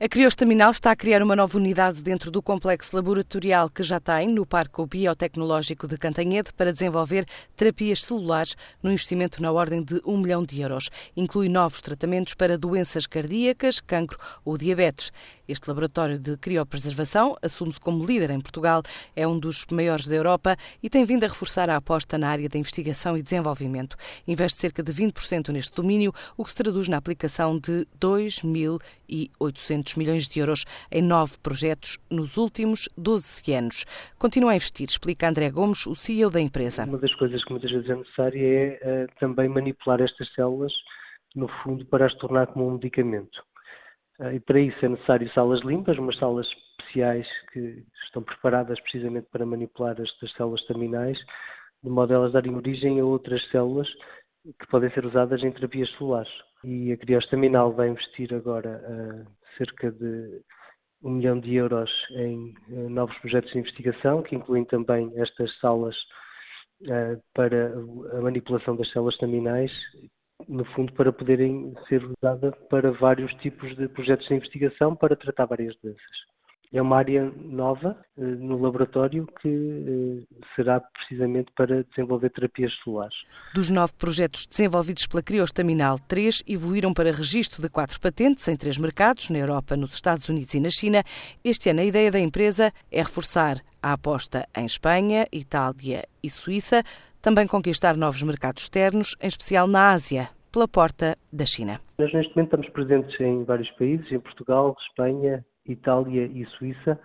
A Criostaminal está a criar uma nova unidade dentro do complexo laboratorial que já tem no Parque Biotecnológico de Cantanhede para desenvolver terapias celulares no investimento na ordem de um milhão de euros. Inclui novos tratamentos para doenças cardíacas, cancro ou diabetes. Este laboratório de criopreservação assume-se como líder em Portugal, é um dos maiores da Europa e tem vindo a reforçar a aposta na área da investigação e desenvolvimento. Investe cerca de 20% neste domínio, o que se traduz na aplicação de 2.800 milhões de euros em nove projetos nos últimos 12 anos. Continua a investir, explica André Gomes, o CEO da empresa. Uma das coisas que muitas vezes é necessária é uh, também manipular estas células, no fundo, para as tornar como um medicamento. Ah, e para isso é necessário salas limpas, umas salas especiais que estão preparadas precisamente para manipular estas células terminais, de modo a elas darem origem a outras células que podem ser usadas em terapias celulares. E a Criostaminal vai investir agora uh, cerca de um milhão de euros em uh, novos projetos de investigação, que incluem também estas salas uh, para a manipulação das células terminais no fundo, para poderem ser usadas para vários tipos de projetos de investigação para tratar várias doenças. É uma área nova eh, no laboratório que eh, será precisamente para desenvolver terapias celulares. Dos nove projetos desenvolvidos pela Criostaminal, três evoluíram para registro de quatro patentes em três mercados, na Europa, nos Estados Unidos e na China. Este ano, a ideia da empresa é reforçar a aposta em Espanha, Itália e Suíça, também conquistar novos mercados externos, em especial na Ásia, pela porta da China. Nós neste momento estamos presentes em vários países, em Portugal, Espanha, Itália e Suíça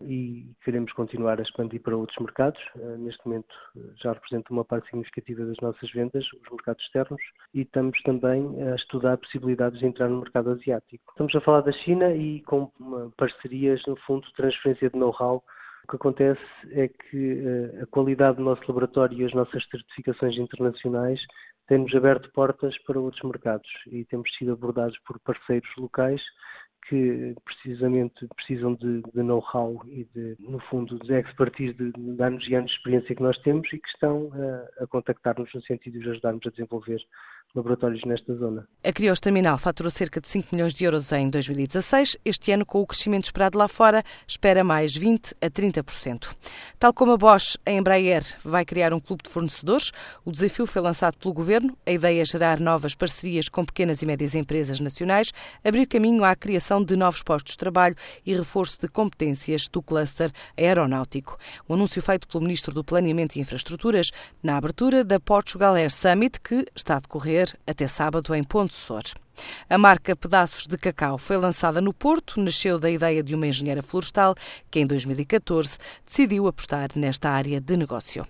e queremos continuar a expandir para outros mercados. Eh, neste momento eh, já representa uma parte significativa das nossas vendas, os mercados externos, e estamos também a estudar possibilidades de entrar no mercado asiático. Estamos a falar da China e com parcerias, no fundo, transferência de know-how o que acontece é que eh, a qualidade do nosso laboratório e as nossas certificações internacionais têm-nos aberto portas para outros mercados e temos sido abordados por parceiros locais que precisamente precisam de, de know-how e de, no fundo, de expertise de, de anos e anos de experiência que nós temos e que estão a, a contactar-nos no sentido de ajudar-nos a desenvolver laboratórios nesta zona. A Criostaminal faturou cerca de 5 milhões de euros em 2016. Este ano, com o crescimento esperado lá fora, espera mais 20 a 30%. Tal como a Bosch, a Embraer vai criar um clube de fornecedores. O desafio foi lançado pelo Governo. A ideia é gerar novas parcerias com pequenas e médias empresas nacionais, abrir caminho à criação de novos postos de trabalho e reforço de competências do cluster aeronáutico. O anúncio feito pelo Ministro do Planeamento e Infraestruturas na abertura da Portugal Air Summit, que está a decorrer até sábado em Ponte Sor. A marca Pedaços de Cacau foi lançada no Porto, nasceu da ideia de uma engenheira florestal que, em 2014, decidiu apostar nesta área de negócio.